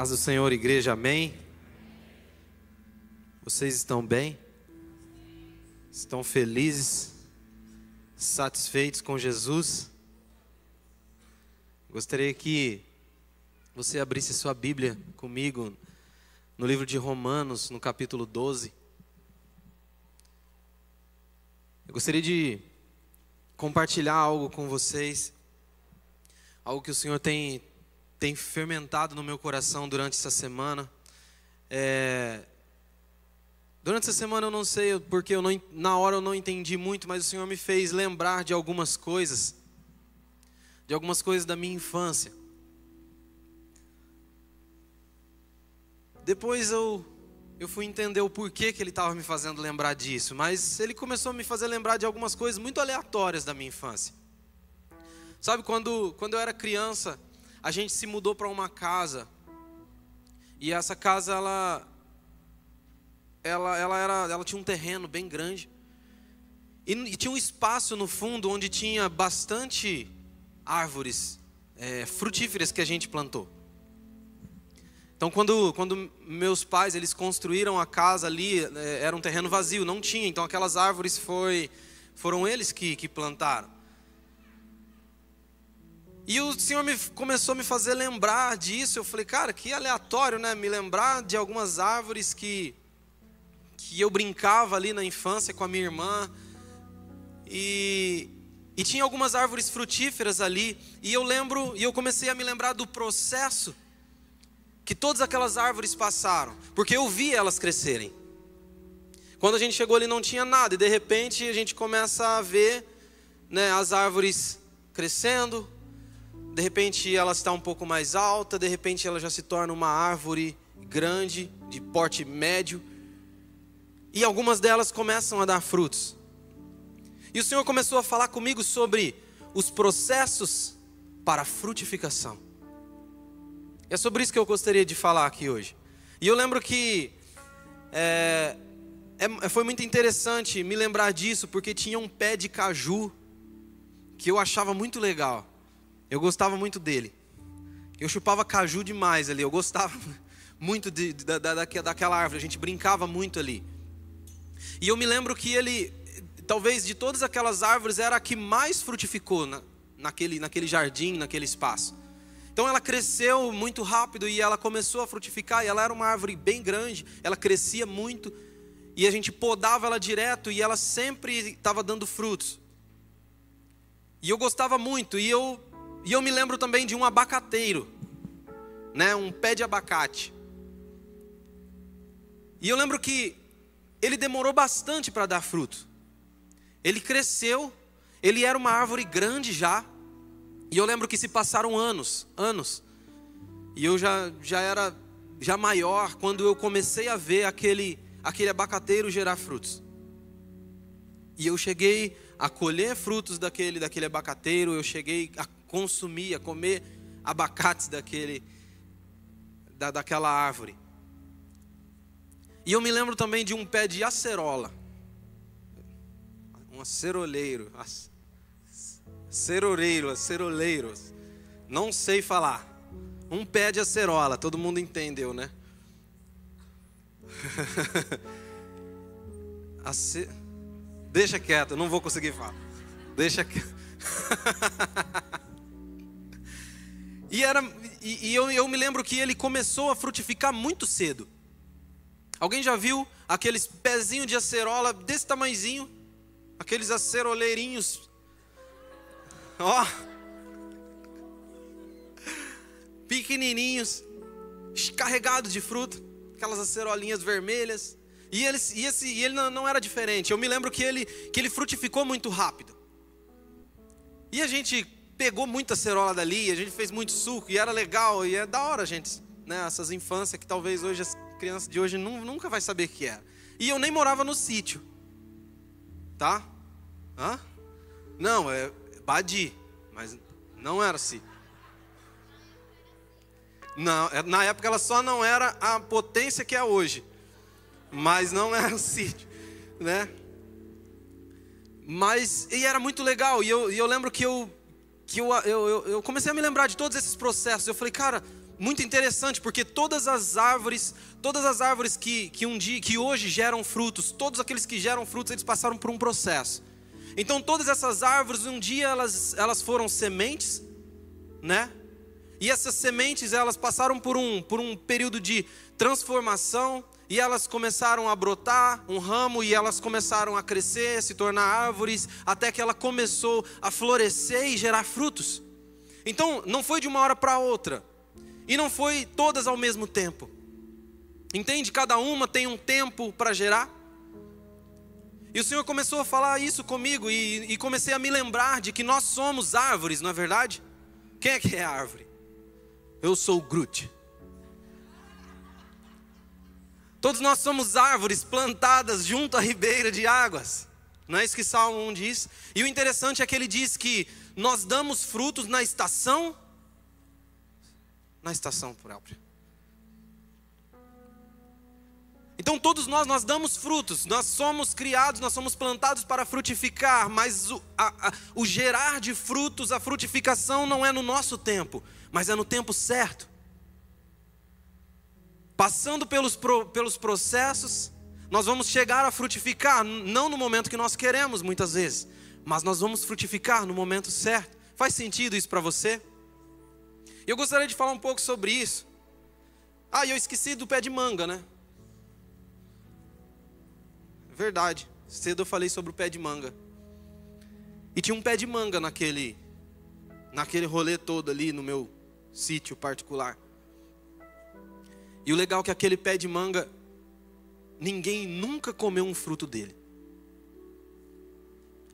Paz do Senhor, igreja, amém? Vocês estão bem? Estão felizes? Satisfeitos com Jesus? Gostaria que você abrisse sua Bíblia comigo no livro de Romanos, no capítulo 12. Eu gostaria de compartilhar algo com vocês, algo que o Senhor tem tem fermentado no meu coração durante essa semana. É... Durante essa semana eu não sei porque eu não, na hora eu não entendi muito, mas o Senhor me fez lembrar de algumas coisas, de algumas coisas da minha infância. Depois eu eu fui entender o porquê que ele estava me fazendo lembrar disso, mas ele começou a me fazer lembrar de algumas coisas muito aleatórias da minha infância. Sabe quando quando eu era criança, a gente se mudou para uma casa. E essa casa ela ela ela era ela tinha um terreno bem grande. E, e tinha um espaço no fundo onde tinha bastante árvores é, frutíferas que a gente plantou. Então, quando, quando meus pais eles construíram a casa ali, é, era um terreno vazio, não tinha. Então, aquelas árvores foi, foram eles que, que plantaram. E o Senhor me, começou a me fazer lembrar disso. Eu falei, cara, que aleatório, né? Me lembrar de algumas árvores que, que eu brincava ali na infância com a minha irmã. E, e tinha algumas árvores frutíferas ali. E eu lembro, e eu comecei a me lembrar do processo que todas aquelas árvores passaram. Porque eu vi elas crescerem. Quando a gente chegou ali não tinha nada. E de repente a gente começa a ver né, as árvores crescendo, de repente ela está um pouco mais alta, de repente ela já se torna uma árvore grande, de porte médio, e algumas delas começam a dar frutos. E o Senhor começou a falar comigo sobre os processos para frutificação. É sobre isso que eu gostaria de falar aqui hoje. E eu lembro que é, é, foi muito interessante me lembrar disso, porque tinha um pé de caju que eu achava muito legal. Eu gostava muito dele. Eu chupava caju demais ali. Eu gostava muito de, da, da, daquela árvore. A gente brincava muito ali. E eu me lembro que ele, talvez de todas aquelas árvores, era a que mais frutificou na, naquele, naquele jardim, naquele espaço. Então ela cresceu muito rápido e ela começou a frutificar. E ela era uma árvore bem grande, ela crescia muito. E a gente podava ela direto e ela sempre estava dando frutos. E eu gostava muito. E eu e eu me lembro também de um abacateiro, né, um pé de abacate. E eu lembro que ele demorou bastante para dar fruto. Ele cresceu, ele era uma árvore grande já. E eu lembro que se passaram anos, anos. E eu já, já era já maior quando eu comecei a ver aquele aquele abacateiro gerar frutos. E eu cheguei a colher frutos daquele daquele abacateiro, eu cheguei a consumir, a comer abacates daquele, da, daquela árvore. E eu me lembro também de um pé de acerola. Um aceroleiro. Aceroleiro, aceroleiro. Não sei falar. Um pé de acerola, todo mundo entendeu, né? Ace... Deixa quieto, não vou conseguir falar. Deixa quieto. E, era, e, e eu, eu me lembro que ele começou a frutificar muito cedo. Alguém já viu aqueles pezinhos de acerola desse tamanhozinho? Aqueles aceroleirinhos. Ó. Pequenininhos. Carregados de fruta. Aquelas acerolinhas vermelhas. E ele, e esse, e ele não, não era diferente. Eu me lembro que ele, que ele frutificou muito rápido. E a gente pegou muita cerola dali, a gente fez muito suco e era legal e é da hora, gente, né? Essas infâncias que talvez hoje as crianças de hoje nunca vai saber o que era. E eu nem morava no sítio, tá? Hã? Não, é Badi, mas não era sítio. Não, é, na época ela só não era a potência que é hoje, mas não era sítio, né? Mas e era muito legal e eu, e eu lembro que eu que eu, eu, eu comecei a me lembrar de todos esses processos. Eu falei, cara, muito interessante, porque todas as árvores, todas as árvores que, que um dia, que hoje geram frutos, todos aqueles que geram frutos, eles passaram por um processo. Então todas essas árvores, um dia elas, elas foram sementes, né? E essas sementes, elas passaram por um, por um período de transformação, e elas começaram a brotar um ramo, e elas começaram a crescer, se tornar árvores, até que ela começou a florescer e gerar frutos. Então, não foi de uma hora para outra. E não foi todas ao mesmo tempo. Entende? Cada uma tem um tempo para gerar. E o Senhor começou a falar isso comigo e, e, comecei a me lembrar de que nós somos árvores, não é verdade? Quem é que é árvore? Eu sou o Groot. Todos nós somos árvores plantadas junto à ribeira de águas. Não é isso que Salmo 1 diz? E o interessante é que ele diz que nós damos frutos na estação na estação própria. Então todos nós nós damos frutos, nós somos criados, nós somos plantados para frutificar, mas o, a, a, o gerar de frutos, a frutificação não é no nosso tempo, mas é no tempo certo. Passando pelos, pro, pelos processos, nós vamos chegar a frutificar, não no momento que nós queremos, muitas vezes, mas nós vamos frutificar no momento certo. Faz sentido isso para você? Eu gostaria de falar um pouco sobre isso. Ah, eu esqueci do pé de manga, né? Verdade. Cedo eu falei sobre o pé de manga. E tinha um pé de manga naquele naquele rolê todo ali no meu sítio particular. E o legal é que aquele pé de manga ninguém nunca comeu um fruto dele.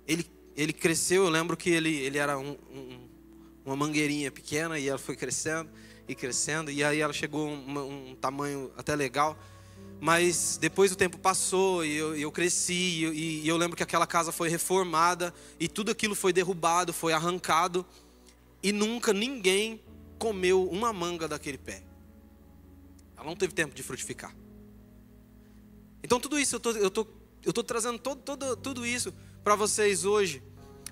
Ele, ele cresceu, eu lembro que ele, ele era um, um uma mangueirinha pequena e ela foi crescendo e crescendo e aí ela chegou a um, um tamanho até legal. Mas depois o tempo passou e eu, eu cresci e, e eu lembro que aquela casa foi reformada e tudo aquilo foi derrubado, foi arrancado e nunca ninguém comeu uma manga daquele pé. Ela não teve tempo de frutificar. Então tudo isso eu tô, eu tô, eu tô trazendo todo, todo, tudo isso para vocês hoje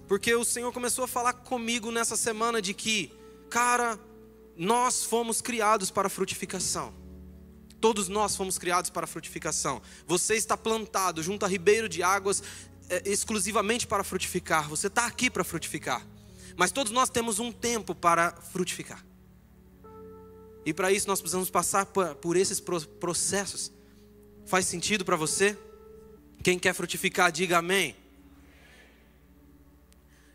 porque o Senhor começou a falar comigo nessa semana de que, cara, nós fomos criados para frutificação. Todos nós fomos criados para frutificação. Você está plantado junto a ribeiro de águas é, exclusivamente para frutificar. Você está aqui para frutificar. Mas todos nós temos um tempo para frutificar. E para isso nós precisamos passar por, esses processos. Faz sentido para você? Quem quer frutificar, diga amém.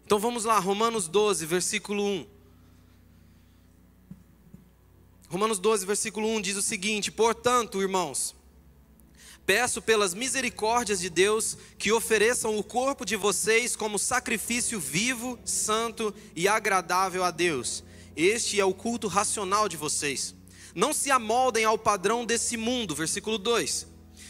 Então vamos lá, Romanos 12, versículo 1. Romanos 12, versículo 1 diz o seguinte: Portanto, irmãos, peço pelas misericórdias de Deus que ofereçam o corpo de vocês como sacrifício vivo, santo e agradável a Deus. Este é o culto racional de vocês. Não se amoldem ao padrão desse mundo, versículo 2,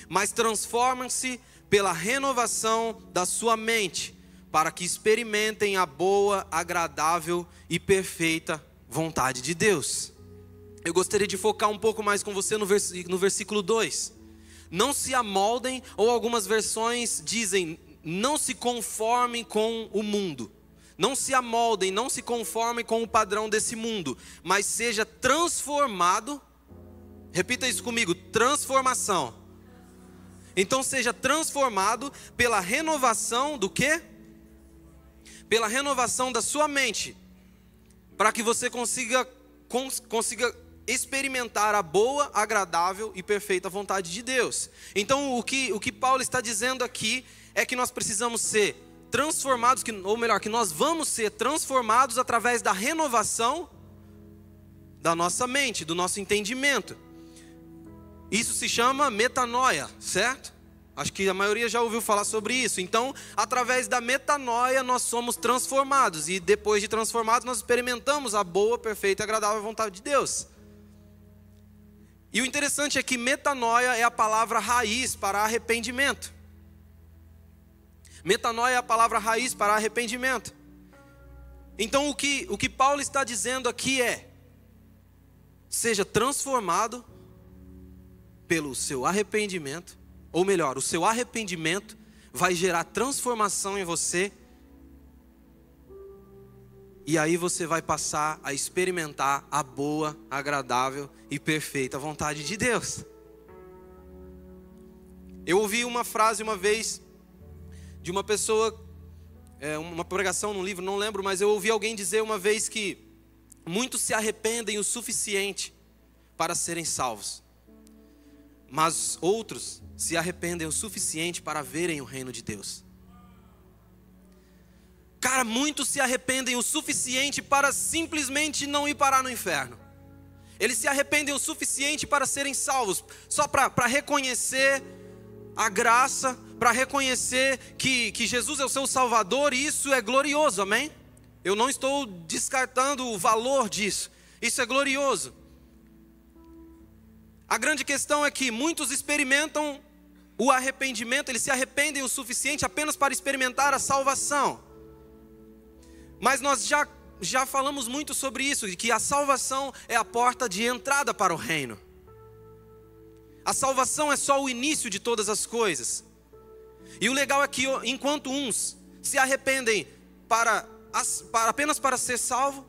mas transformem-se pela renovação da sua mente para que experimentem a boa, agradável e perfeita vontade de Deus. Eu gostaria de focar um pouco mais com você no, no versículo 2. Não se amoldem, ou algumas versões dizem, não se conformem com o mundo. Não se amoldem, não se conformem com o padrão desse mundo, mas seja transformado. Repita isso comigo: transformação. Então seja transformado pela renovação do que? pela renovação da sua mente, para que você consiga, cons, consiga experimentar a boa, agradável e perfeita vontade de Deus. Então, o que, o que Paulo está dizendo aqui é que nós precisamos ser transformados, que, ou melhor, que nós vamos ser transformados através da renovação da nossa mente, do nosso entendimento. Isso se chama metanoia, certo? Acho que a maioria já ouviu falar sobre isso. Então, através da metanoia, nós somos transformados. E depois de transformados, nós experimentamos a boa, perfeita e agradável vontade de Deus. E o interessante é que metanoia é a palavra raiz para arrependimento. Metanoia é a palavra raiz para arrependimento. Então, o que, o que Paulo está dizendo aqui é: seja transformado pelo seu arrependimento ou melhor, o seu arrependimento vai gerar transformação em você. E aí você vai passar a experimentar a boa, agradável e perfeita vontade de Deus. Eu ouvi uma frase uma vez de uma pessoa, é, uma pregação num livro, não lembro, mas eu ouvi alguém dizer uma vez que muitos se arrependem o suficiente para serem salvos, mas outros se arrependem o suficiente para verem o reino de Deus. Cara, muitos se arrependem o suficiente para simplesmente não ir parar no inferno. Eles se arrependem o suficiente para serem salvos, só para reconhecer a graça, para reconhecer que, que Jesus é o seu Salvador, e isso é glorioso, amém? Eu não estou descartando o valor disso, isso é glorioso. A grande questão é que muitos experimentam o arrependimento, eles se arrependem o suficiente apenas para experimentar a salvação. Mas nós já, já falamos muito sobre isso, de que a salvação é a porta de entrada para o reino. A salvação é só o início de todas as coisas. E o legal é que enquanto uns se arrependem para, para apenas para ser salvo,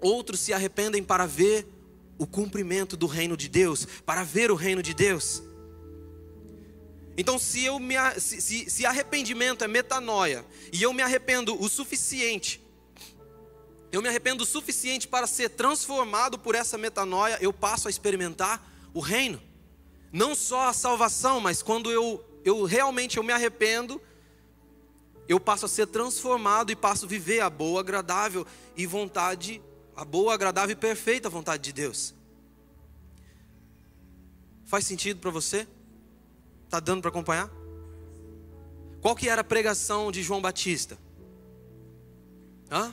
outros se arrependem para ver o cumprimento do reino de Deus, para ver o reino de Deus. Então, se, eu me, se, se, se arrependimento é metanoia, e eu me arrependo o suficiente, eu me arrependo o suficiente para ser transformado por essa metanoia, eu passo a experimentar o reino. Não só a salvação, mas quando eu, eu realmente eu me arrependo, eu passo a ser transformado e passo a viver a boa, agradável e vontade, a boa, agradável e perfeita vontade de Deus. Faz sentido para você? Tá dando para acompanhar? Qual que era a pregação de João Batista? Hã?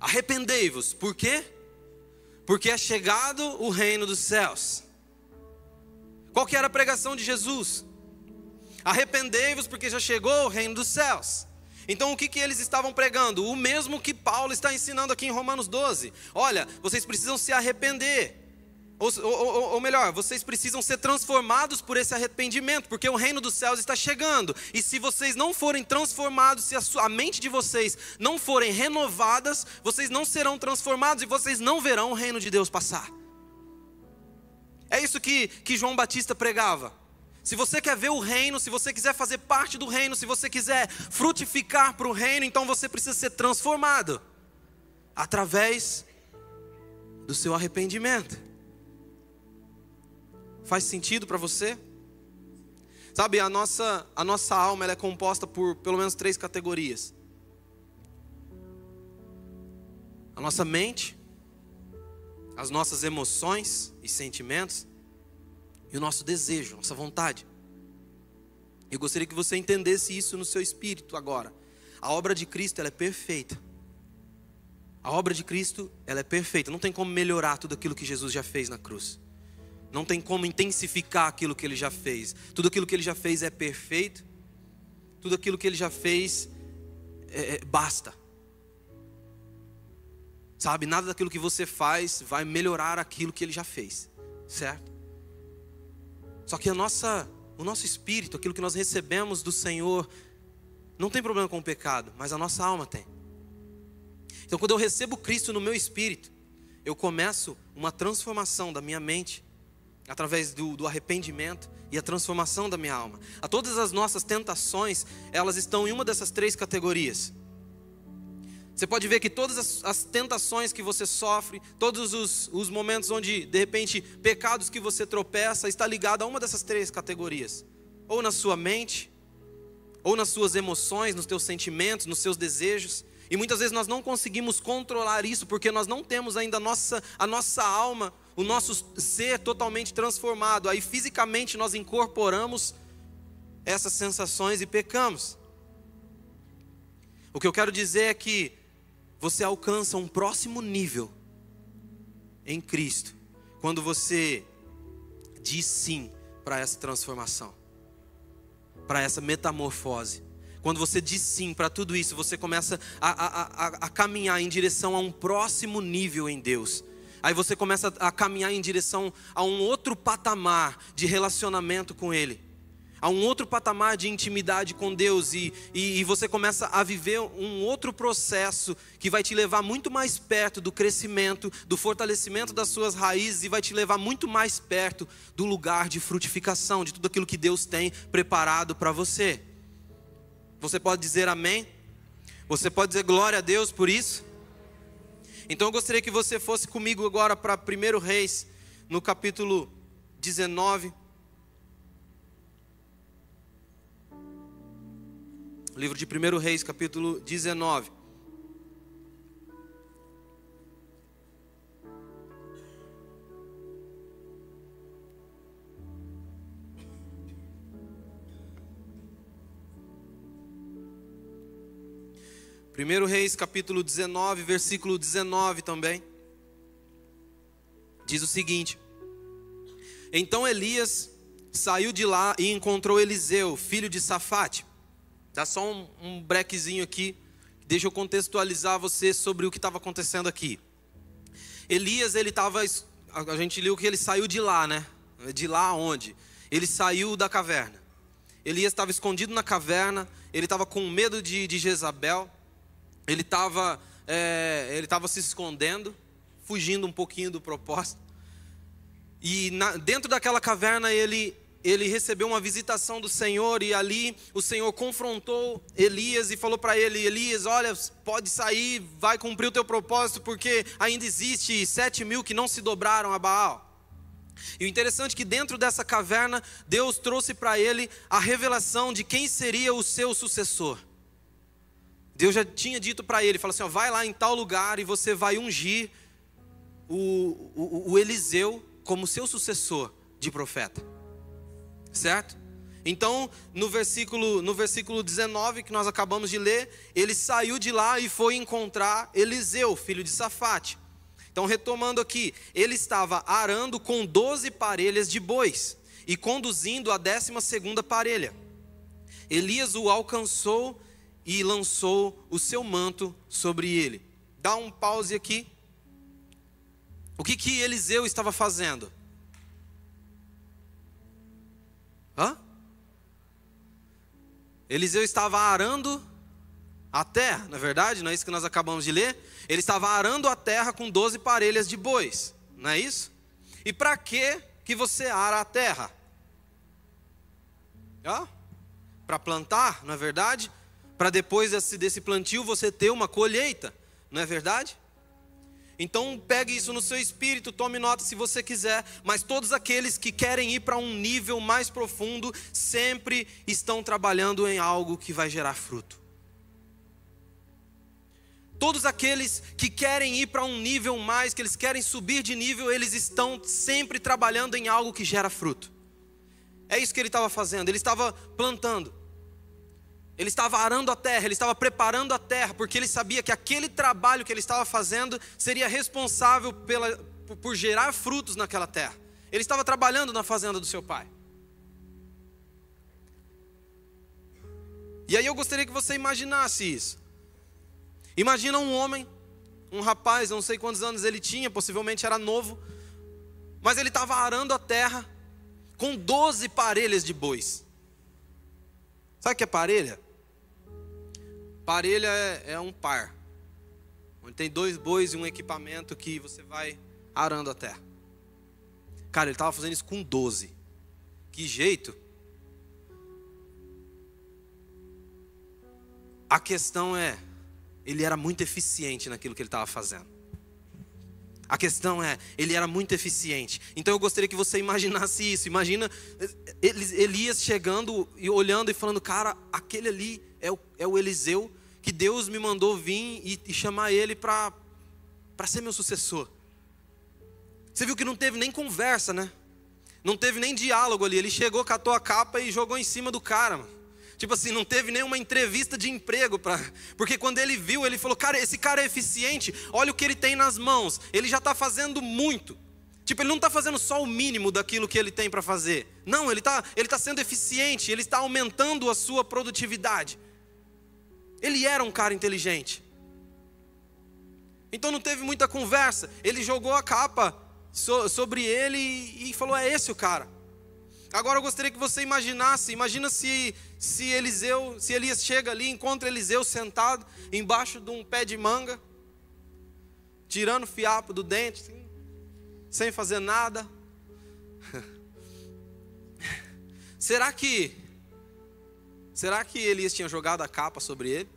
Arrependei-vos. Por quê? Porque é chegado o reino dos céus. Qual que era a pregação de Jesus? Arrependei-vos porque já chegou o reino dos céus. Então o que, que eles estavam pregando? O mesmo que Paulo está ensinando aqui em Romanos 12. Olha, vocês precisam se arrepender. Ou, ou, ou, melhor, vocês precisam ser transformados por esse arrependimento, porque o reino dos céus está chegando. E se vocês não forem transformados, se a, sua, a mente de vocês não forem renovadas, vocês não serão transformados e vocês não verão o reino de Deus passar. Isso que, que João Batista pregava. Se você quer ver o reino, se você quiser fazer parte do reino, se você quiser frutificar para o reino, então você precisa ser transformado através do seu arrependimento. Faz sentido para você? Sabe, a nossa, a nossa alma é composta por pelo menos três categorias: a nossa mente, as nossas emoções e sentimentos, e o nosso desejo, nossa vontade. Eu gostaria que você entendesse isso no seu espírito agora. A obra de Cristo ela é perfeita. A obra de Cristo ela é perfeita. Não tem como melhorar tudo aquilo que Jesus já fez na cruz. Não tem como intensificar aquilo que ele já fez. Tudo aquilo que ele já fez é perfeito. Tudo aquilo que ele já fez é, é, basta. Sabe, nada daquilo que você faz vai melhorar aquilo que ele já fez, certo? Só que a nossa, o nosso espírito, aquilo que nós recebemos do Senhor, não tem problema com o pecado, mas a nossa alma tem. Então, quando eu recebo Cristo no meu espírito, eu começo uma transformação da minha mente, através do, do, arrependimento e a transformação da minha alma. A todas as nossas tentações, elas estão em uma dessas três categorias. Você pode ver que todas as, as tentações que você sofre, todos os, os, momentos onde, de repente, pecados que você tropeça, está ligado a uma dessas três categorias. Ou na sua mente, ou nas suas emoções, nos teus sentimentos, nos seus desejos. E muitas vezes nós não conseguimos controlar isso porque nós não temos ainda a nossa, a nossa alma o nosso ser totalmente transformado. Aí fisicamente nós incorporamos essas sensações e pecamos. O que eu quero dizer é que você alcança um próximo nível em Cristo quando você diz sim para essa transformação, para essa metamorfose. Quando você diz sim para tudo isso, você começa a, a, a, a, caminhar em direção a um próximo nível em Deus. Aí você começa a caminhar em direção a um outro patamar de relacionamento com Ele. A um outro patamar de intimidade com Deus e, e, e, você começa a viver um outro processo que vai te levar muito mais perto do crescimento, do fortalecimento das suas raízes e vai te levar muito mais perto do lugar de frutificação, de tudo aquilo que Deus tem preparado para você. Você pode dizer amém? Você pode dizer glória a Deus por isso? Então eu gostaria que você fosse comigo agora para 1 Reis, no capítulo 19. Livro de 1 Reis, capítulo 19. Primeiro Reis, capítulo 19, versículo 19 também. Diz o seguinte: Então Elias saiu de lá e encontrou Eliseu, filho de Safate Dá só um, um brequezinho aqui, deixa eu contextualizar você sobre o que estava acontecendo aqui. Elias, ele estava, a gente leu que ele saiu de lá, né? De lá onde? Ele saiu da caverna. Elias estava escondido na caverna, ele estava com medo de, de Jezabel, ele estava é, ele estava se escondendo, fugindo um pouquinho do propósito. E na, dentro daquela caverna ele ele recebeu uma visitação do Senhor e ali o Senhor confrontou Elias e falou para ele: Elias, olha, pode sair, vai cumprir o teu propósito, porque ainda existe sete mil que não se dobraram a Baal. E o interessante é que dentro dessa caverna, Deus trouxe para ele a revelação de quem seria o seu sucessor. Deus já tinha dito para ele, falou assim, ó, vai lá em tal lugar e você vai ungir o, o, o Eliseu como seu sucessor de profeta certo? Então, no versículo, no versículo 19 que nós acabamos de ler, ele saiu de lá e foi encontrar Eliseu, filho de Safate. Então, retomando aqui, ele estava arando com 12 parelhas de bois e conduzindo a décima segunda parelha. Elias o alcançou e lançou o seu manto sobre ele. Dá um pause aqui. O que que Eliseu estava fazendo? Hã? Eliseu estava arando a terra, na é verdade, não é isso que nós acabamos de ler? Ele estava arando a terra com 12 parelhas de bois, não é isso? E para que que você ara a terra? Para plantar, não é verdade? Para depois desse plantio você ter uma colheita, não é verdade? Então pegue isso no seu espírito, tome nota se você quiser, mas todos aqueles que querem ir para um nível mais profundo sempre estão trabalhando em algo que vai gerar fruto. Todos aqueles que querem ir para um nível mais, que eles querem subir de nível, eles estão sempre trabalhando em algo que gera fruto. É isso que ele estava fazendo, ele estava plantando. Ele estava arando a terra, ele estava preparando a terra, porque ele sabia que aquele trabalho que ele estava fazendo seria responsável pela, por gerar frutos naquela terra. Ele estava trabalhando na fazenda do seu pai. E aí eu gostaria que você imaginasse isso. Imagina um homem, um rapaz, não sei quantos anos ele tinha, possivelmente era novo, mas ele estava arando a terra com 12 parelhas de bois. Sabe o que é parelha? Parelha é, é um par, onde tem dois bois e um equipamento que você vai arando a terra. Cara, ele estava fazendo isso com 12. Que jeito? A questão é, ele era muito eficiente naquilo que ele estava fazendo. A questão é, ele era muito eficiente. Então eu gostaria que você imaginasse isso. Imagina Elias chegando e olhando e falando, cara, aquele ali é o, é o Eliseu que Deus me mandou vir e, e chamar ele para ser meu sucessor. Você viu que não teve nem conversa, né? Não teve nem diálogo ali. Ele chegou, catou a capa e jogou em cima do cara, mano. Tipo assim, não teve nenhuma entrevista de emprego para, porque quando ele viu, ele falou: "Cara, esse cara é eficiente. Olha o que ele tem nas mãos. Ele já está fazendo muito." Tipo, ele não está fazendo só o mínimo daquilo que ele tem para fazer. Não, ele está ele tá sendo eficiente, ele está aumentando a sua produtividade. Ele era um cara inteligente. Então não teve muita conversa. Ele jogou a capa sobre ele e falou: É esse o cara. Agora eu gostaria que você imaginasse, imagina se se Eliseu, se Elias chega ali, encontra Eliseu sentado embaixo de um pé de manga, tirando fiapo do dente, assim, sem fazer nada. Será que será que Elias tinha jogado a capa sobre ele?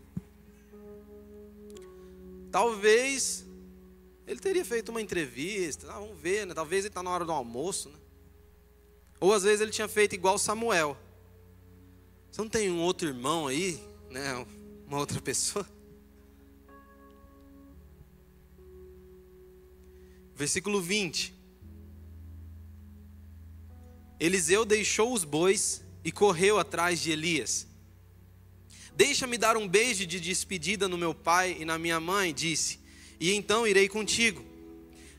Talvez ele teria feito uma entrevista, ah, vamos ver, né? talvez ele está na hora do almoço. Né? Ou às vezes ele tinha feito igual Samuel. Você não tem um outro irmão aí, né? uma outra pessoa? Versículo 20. Eliseu deixou os bois e correu atrás de Elias. Deixa-me dar um beijo de despedida no meu pai e na minha mãe, disse, e então irei contigo.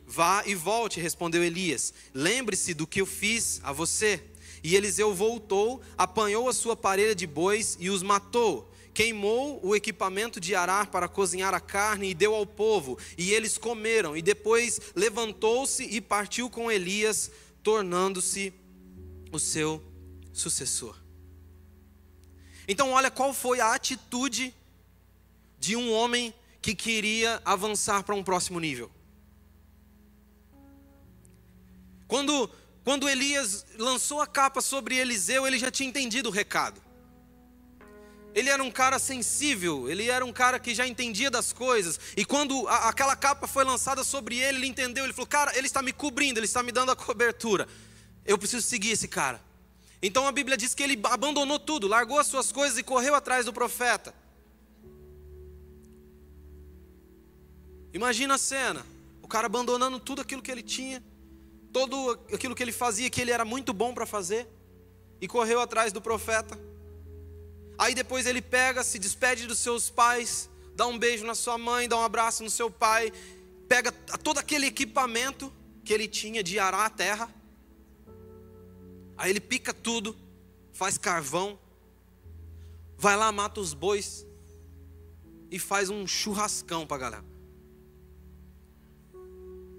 Vá e volte, respondeu Elias. Lembre-se do que eu fiz a você. E Eliseu voltou, apanhou a sua parelha de bois e os matou. Queimou o equipamento de arar para cozinhar a carne e deu ao povo, e eles comeram. E depois levantou-se e partiu com Elias, tornando-se o seu sucessor. Então, olha qual foi a atitude de um homem que queria avançar para um próximo nível. Quando, quando Elias lançou a capa sobre Eliseu, ele já tinha entendido o recado. Ele era um cara sensível, ele era um cara que já entendia das coisas. E quando a, aquela capa foi lançada sobre ele, ele entendeu. Ele falou: Cara, ele está me cobrindo, ele está me dando a cobertura. Eu preciso seguir esse cara. Então a Bíblia diz que ele abandonou tudo, largou as suas coisas e correu atrás do profeta. Imagina a cena: o cara abandonando tudo aquilo que ele tinha, todo aquilo que ele fazia, que ele era muito bom para fazer, e correu atrás do profeta. Aí depois ele pega, se despede dos seus pais, dá um beijo na sua mãe, dá um abraço no seu pai, pega todo aquele equipamento que ele tinha de arar a terra Aí ele pica tudo, faz carvão, vai lá, mata os bois e faz um churrascão para galera.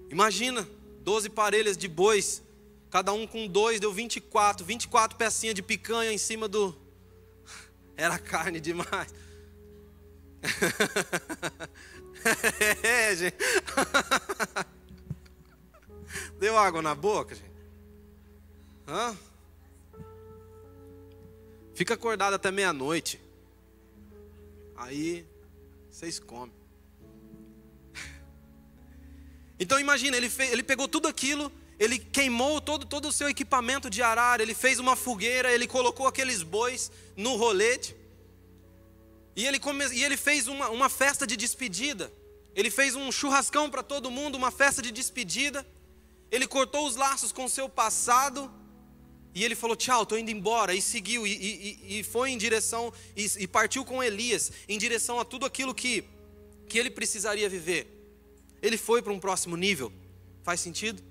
Imagina, 12 parelhas de bois, cada um com dois, deu 24, 24 pecinhas de picanha em cima do. Era carne demais. é, gente. Deu água na boca, gente? Hã? Fica acordado até meia-noite. Aí vocês comem. Então imagina, ele, fez, ele pegou tudo aquilo, ele queimou todo, todo o seu equipamento de arar, ele fez uma fogueira, ele colocou aqueles bois no rolete. E ele, come, e ele fez uma, uma festa de despedida. Ele fez um churrascão para todo mundo, uma festa de despedida. Ele cortou os laços com seu passado e ele falou: Tchau, estou indo embora. E seguiu, e, e, e foi em direção, e, e, partiu com Elias, em direção a tudo aquilo que, que ele precisaria viver. Ele foi para um próximo nível. Faz sentido?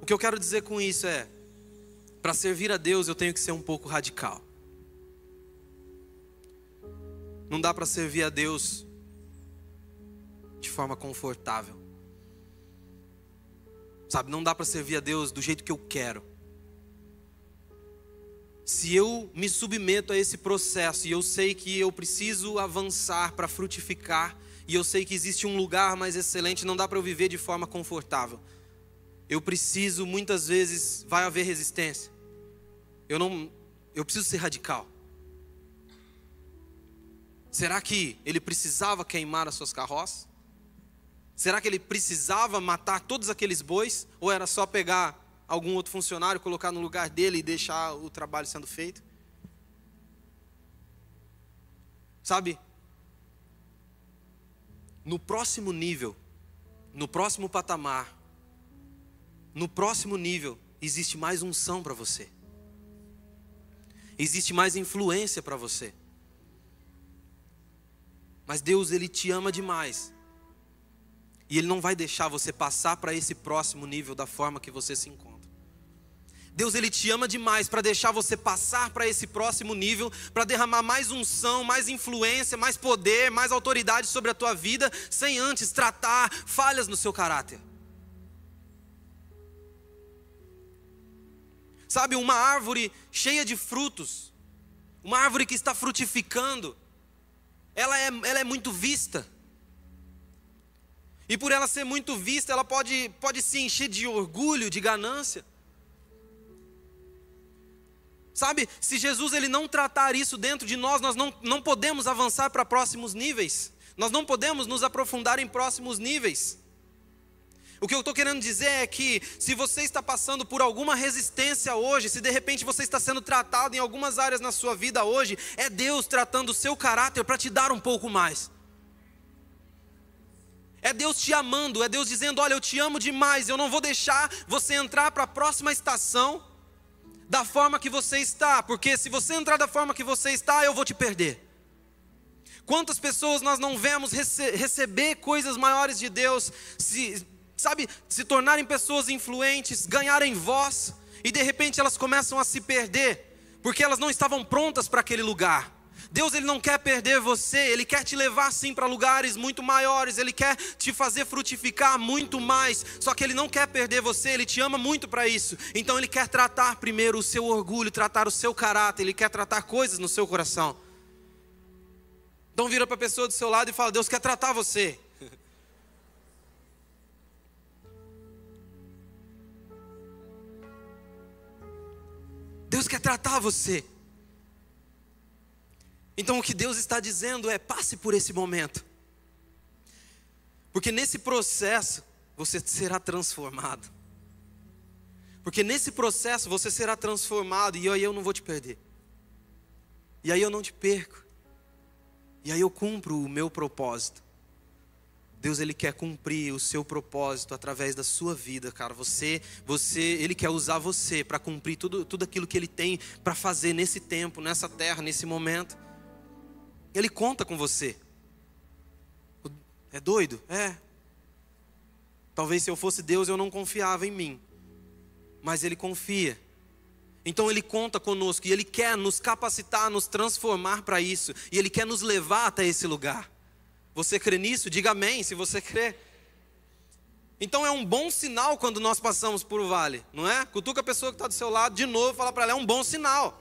O que eu quero dizer com isso é: para servir a Deus eu tenho que ser um pouco radical. Não dá para servir a Deus de forma confortável. Sabe, não dá para servir a Deus do jeito que eu quero. Se eu me submeto a esse processo e eu sei que eu preciso avançar para frutificar, e eu sei que existe um lugar mais excelente, não dá para eu viver de forma confortável. Eu preciso, muitas vezes, vai haver resistência. Eu não, eu preciso ser radical. Será que ele precisava queimar as suas carroças? Será que ele precisava matar todos aqueles bois? Ou era só pegar algum outro funcionário, colocar no lugar dele e deixar o trabalho sendo feito? Sabe? No próximo nível, no próximo patamar, no próximo nível, existe mais unção para você. Existe mais influência para você. Mas Deus, Ele te ama demais e Ele não vai deixar você passar para esse próximo nível da forma que você se encontra. Deus ele te ama demais para deixar você passar para esse próximo nível, para derramar mais unção, mais influência, mais poder, mais autoridade sobre a tua vida, sem antes tratar falhas no seu caráter. Sabe, uma árvore cheia de frutos, uma árvore que está frutificando, ela é, ela é muito vista. E por ela ser muito vista, ela pode, pode se encher de orgulho, de ganância. Sabe, se Jesus ele não tratar isso dentro de nós, nós não, não podemos avançar para próximos níveis. Nós não podemos nos aprofundar em próximos níveis. O que eu estou querendo dizer é que, se você está passando por alguma resistência hoje, se de repente você está sendo tratado em algumas áreas na sua vida hoje, é Deus tratando o seu caráter para te dar um pouco mais. É Deus te amando, é Deus dizendo: Olha, eu te amo demais, eu não vou deixar você entrar para a próxima estação da forma que você está, porque se você entrar da forma que você está, eu vou te perder. Quantas pessoas nós não vemos rece receber coisas maiores de Deus, se, sabe, se tornarem pessoas influentes, ganharem voz, e de repente elas começam a se perder, porque elas não estavam prontas para aquele lugar. Deus ele não quer perder você, ele quer te levar sim para lugares muito maiores, ele quer te fazer frutificar muito mais. Só que ele não quer perder você, ele te ama muito para isso. Então ele quer tratar primeiro o seu orgulho, tratar o seu caráter, ele quer tratar coisas no seu coração. Então vira para a pessoa do seu lado e fala: Deus quer tratar você. Deus quer tratar você. Então o que Deus está dizendo é: passe por esse momento. Porque nesse processo você será transformado. Porque nesse processo você será transformado e aí eu não vou te perder. E aí eu não te perco. E aí eu cumpro o meu propósito. Deus ele quer cumprir o seu propósito através da sua vida, cara. Você, você, ele quer usar você para cumprir tudo, tudo aquilo que ele tem para fazer nesse tempo, nessa terra, nesse momento. Ele conta com você. É doido? É. Talvez se eu fosse Deus eu não confiava em mim. Mas ele confia. Então ele conta conosco e ele quer nos capacitar, nos transformar para isso, e ele quer nos levar até esse lugar. Você crê nisso? Diga amém se você crê. Então é um bom sinal quando nós passamos por o vale, não é? Cutuca a pessoa que está do seu lado de novo, fala para ela, é um bom sinal.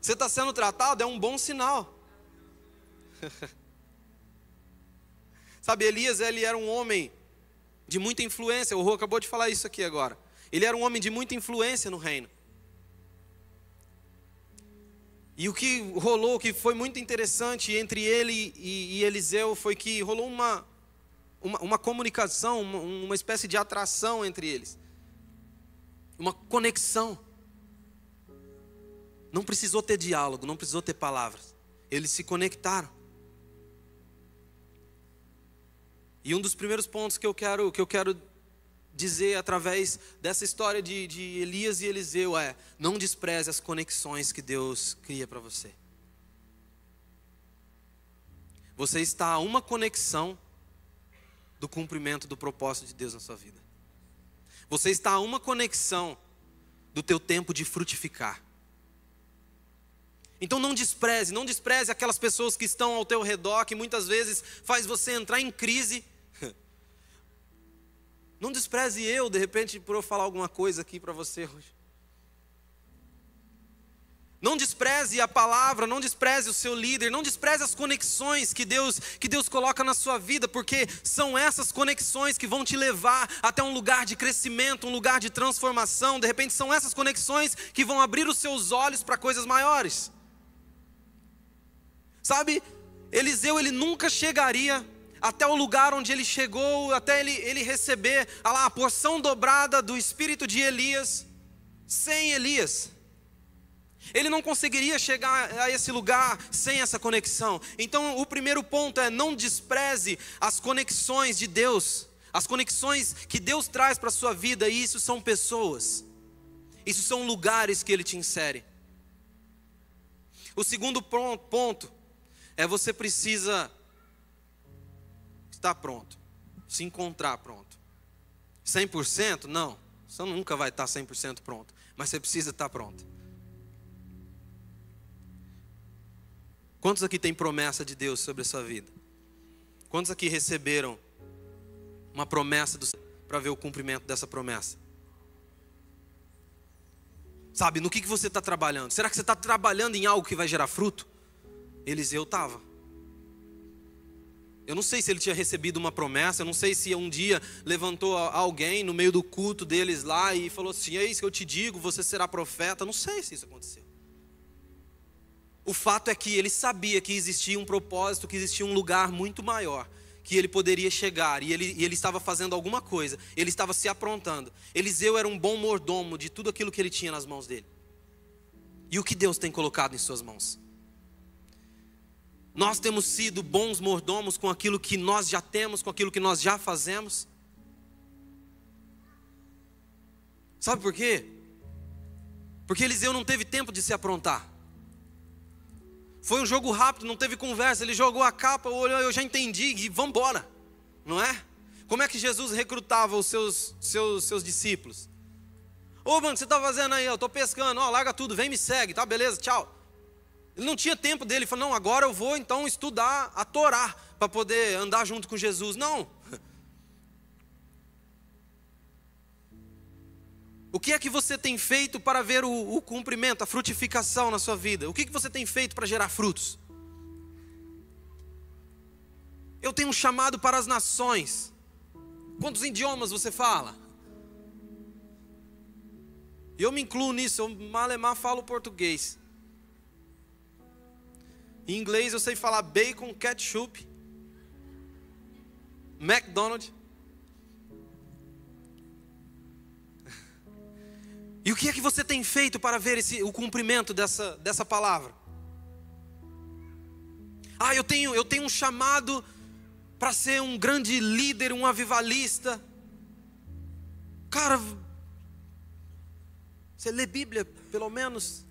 Você está sendo tratado, é um bom sinal. Sabe, Elias, ele era um homem de muita influência, o Rô acabou de falar isso aqui agora. Ele era um homem de muita influência no reino. E o que rolou, que foi muito interessante entre ele e, e Eliseu, foi que rolou uma, uma, uma comunicação, uma, uma espécie de atração entre eles. Uma conexão. Não precisou ter diálogo, não precisou ter palavras. Eles se conectaram. E um dos primeiros pontos que eu quero, que eu quero dizer através dessa história de, de Elias e Eliseu é: não despreze as conexões que Deus cria para você. Você está a uma conexão do cumprimento do propósito de Deus na sua vida. Você está a uma conexão do teu tempo de frutificar. Então não despreze, não despreze aquelas pessoas que estão ao teu redor, que muitas vezes faz você entrar em crise não despreze eu, de repente, por eu falar alguma coisa aqui para você hoje. Não despreze a palavra, não despreze o seu líder, não despreze as conexões que Deus que Deus coloca na sua vida, porque são essas conexões que vão te levar até um lugar de crescimento, um lugar de transformação. De repente são essas conexões que vão abrir os seus olhos para coisas maiores. Sabe? Eliseu ele nunca chegaria até o lugar onde ele chegou, até ele, ele receber a, lá, a porção dobrada do espírito de Elias, sem Elias. Ele não conseguiria chegar a esse lugar sem essa conexão. Então, o primeiro ponto é: não despreze as conexões de Deus, as conexões que Deus traz para a sua vida, e isso são pessoas, isso são lugares que Ele te insere. O segundo ponto é você precisa estar pronto, se encontrar pronto. 100%? Não, você nunca vai estar 100% pronto, mas você precisa estar pronto. Quantos aqui tem promessa de Deus sobre a sua vida? Quantos aqui receberam uma promessa para ver o cumprimento dessa promessa? Sabe, no que, que você está trabalhando? Será que você está trabalhando em algo que vai gerar fruto? Eliseu estava. Eu não sei se ele tinha recebido uma promessa, eu não sei se um dia levantou alguém no meio do culto deles lá e falou assim: É isso que eu te digo, você será profeta. Eu não sei se isso aconteceu. O fato é que ele sabia que existia um propósito, que existia um lugar muito maior, que ele poderia chegar, e ele, e ele estava fazendo alguma coisa, ele estava se aprontando. Eliseu era um bom mordomo de tudo aquilo que ele tinha nas mãos dele. E o que Deus tem colocado em suas mãos? Nós temos sido bons mordomos com aquilo que nós já temos, com aquilo que nós já fazemos. Sabe por quê? Porque Eliseu não teve tempo de se aprontar. Foi um jogo rápido, não teve conversa. Ele jogou a capa, olhou, eu já entendi e vamos embora, não é? Como é que Jesus recrutava os seus, seus, seus discípulos? Ô, mano, o que você está fazendo aí? Eu estou pescando, ó, larga tudo, vem me segue, tá? Beleza, tchau. Ele não tinha tempo dele, ele falou: não, agora eu vou então estudar a Torá para poder andar junto com Jesus. Não. O que é que você tem feito para ver o, o cumprimento, a frutificação na sua vida? O que, que você tem feito para gerar frutos? Eu tenho um chamado para as nações. Quantos idiomas você fala? Eu me incluo nisso, eu malemar falo português. Em inglês eu sei falar bacon, ketchup, McDonald's. E o que é que você tem feito para ver esse, o cumprimento dessa, dessa palavra? Ah, eu tenho, eu tenho um chamado para ser um grande líder, um avivalista. Cara, você lê Bíblia, pelo menos?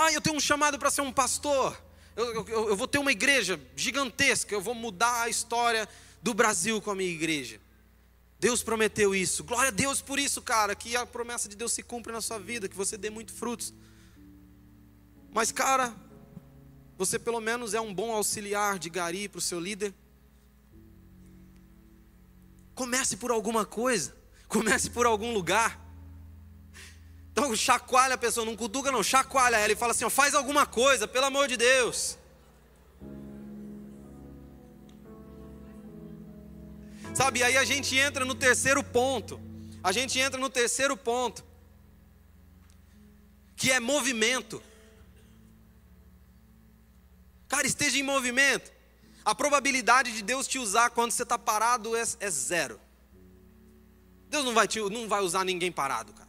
Ah, eu tenho um chamado para ser um pastor. Eu, eu, eu, vou ter uma igreja gigantesca. Eu vou mudar a história do Brasil com a minha igreja. Deus prometeu isso. Glória a Deus por isso, cara. Que a promessa de Deus se cumpra na sua vida, que você dê muitos frutos. Mas, cara, você pelo menos é um bom auxiliar de gari para o seu líder. Comece por alguma coisa. Comece por algum lugar. Então chacoalha a pessoa, não cutuca não, chacoalha ela e fala assim: ó, faz alguma coisa, pelo amor de Deus. Sabe, aí a gente entra no terceiro ponto. A gente entra no terceiro ponto, que é movimento. Cara, esteja em movimento. A probabilidade de Deus te usar quando você está parado é, é, zero. Deus não vai, te, não vai usar ninguém parado, cara.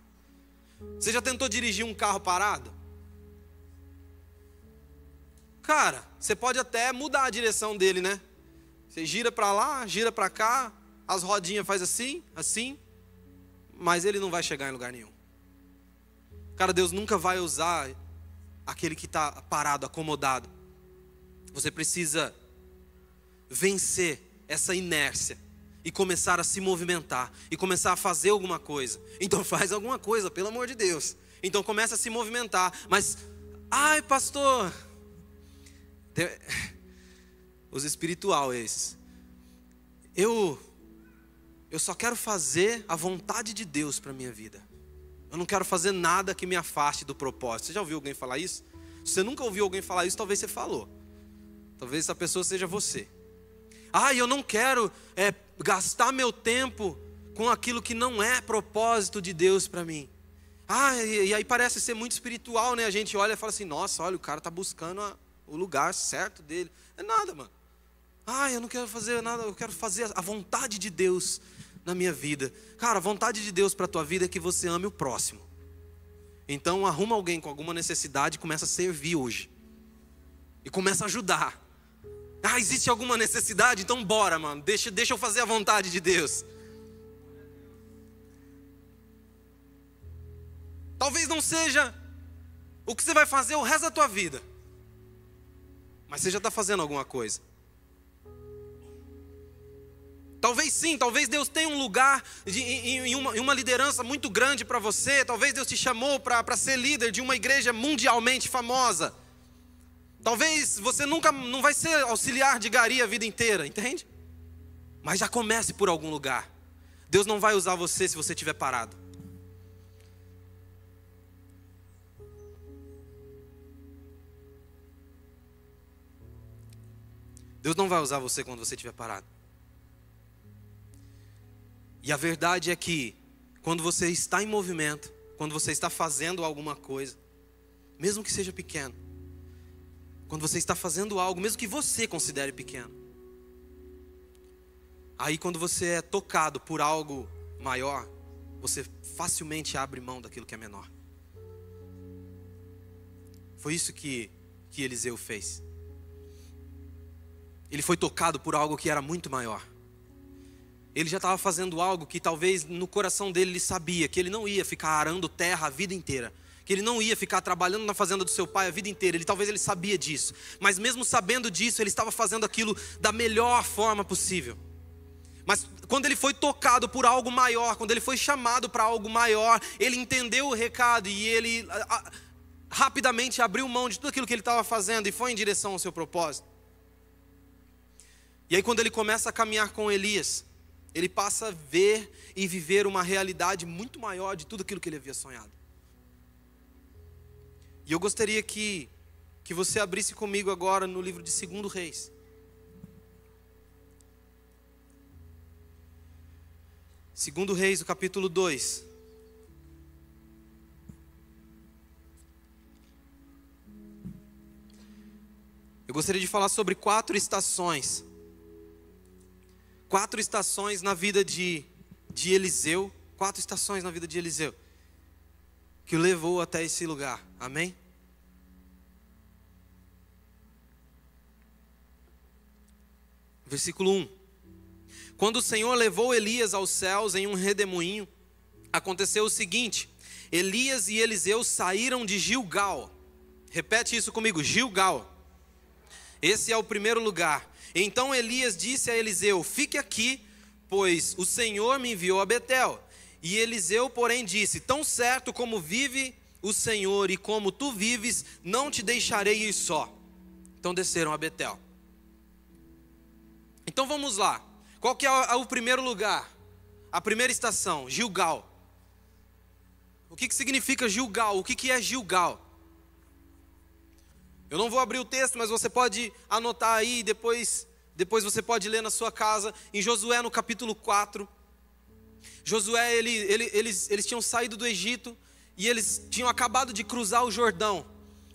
Você já tentou dirigir um carro parado? Cara, você pode até mudar a direção dele, né? Você gira para lá, gira para cá, as rodinhas faz assim, assim, mas ele não vai chegar em lugar nenhum. Cara, Deus nunca vai usar aquele que está parado, acomodado. Você precisa vencer essa inércia e começar a se movimentar e começar a fazer alguma coisa. Então faz alguma coisa, pelo amor de Deus. Então começa a se movimentar, mas ai, pastor, os espiritual esses. Eu eu só quero fazer a vontade de Deus para minha vida. Eu não quero fazer nada que me afaste do propósito. Você já ouviu alguém falar isso? Se você nunca ouviu alguém falar isso, talvez você falou. Talvez essa pessoa seja você. Ah, eu não quero é, gastar meu tempo com aquilo que não é propósito de Deus para mim. Ah, e, e, aí parece ser muito espiritual, né? A gente olha e fala assim: nossa, olha, o cara está buscando a, o lugar certo dele. É nada, mano. Ah, eu não quero fazer nada, eu quero fazer a vontade de Deus na minha vida. Cara, a vontade de Deus para a tua vida é que você ame o próximo. Então arruma alguém com alguma necessidade e começa a servir hoje. E começa a ajudar. Ah, existe alguma necessidade? Então bora, mano. Deixa, deixa eu fazer a vontade de Deus. Talvez não seja o que você vai fazer o resto da tua vida. Mas você já está fazendo alguma coisa. Talvez sim, talvez Deus tenha um lugar de, em, uma, em, uma, liderança muito grande para você. Talvez Deus te chamou para ser líder de uma igreja mundialmente famosa. Talvez você nunca não vai ser auxiliar de gari a vida inteira, entende? Mas já comece por algum lugar. Deus não vai usar você se você estiver parado. Deus não vai usar você quando você estiver parado. E a verdade é que quando você está em movimento, quando você está fazendo alguma coisa, mesmo que seja pequeno, quando você está fazendo algo, mesmo que você considere pequeno, aí quando você é tocado por algo maior, você facilmente abre mão daquilo que é menor. Foi isso que, que Eliseu fez. Ele foi tocado por algo que era muito maior. Ele já estava fazendo algo que talvez no coração dele ele sabia que ele não ia ficar arando terra a vida inteira, que ele não ia ficar trabalhando na fazenda do seu pai a vida inteira. Ele talvez ele sabia disso, mas mesmo sabendo disso, ele estava fazendo aquilo da melhor forma possível. Mas quando ele foi tocado por algo maior, quando ele foi chamado para algo maior, ele entendeu o recado e ele a, a, rapidamente abriu mão de tudo aquilo que ele estava fazendo e foi em direção ao seu propósito. E aí, quando ele começa a caminhar com Elias, ele passa a ver e viver uma realidade muito maior de tudo aquilo que ele havia sonhado. E eu gostaria que, que você abrisse comigo agora no livro de 2 Reis. Segundo Reis, o capítulo 2. Eu gostaria de falar sobre quatro estações. Quatro estações na vida de, de Eliseu. Quatro estações na vida de Eliseu. Que o levou até esse lugar. Amém? Versículo 1. Quando o Senhor levou Elias aos céus em um redemoinho, aconteceu o seguinte: Elias e Eliseu saíram de Gilgal. Repete isso comigo, Gilgal. Esse é o primeiro lugar. Então Elias disse a Eliseu: Fique aqui, pois o Senhor me enviou a Betel. E Eliseu, porém, disse: Tão certo como vive o Senhor e como tu vives, não te deixarei ir só. Então desceram a Betel. Então vamos lá. Qual que é o primeiro lugar? A primeira estação, Gilgal. O que, que significa Gilgal? O que, que é Gilgal? Eu não vou abrir o texto, mas você pode anotar aí, depois, depois você pode ler na sua casa, em Josué no capítulo 4. Josué, ele, ele, eles, eles tinham saído do Egito e eles tinham acabado de cruzar o Jordão.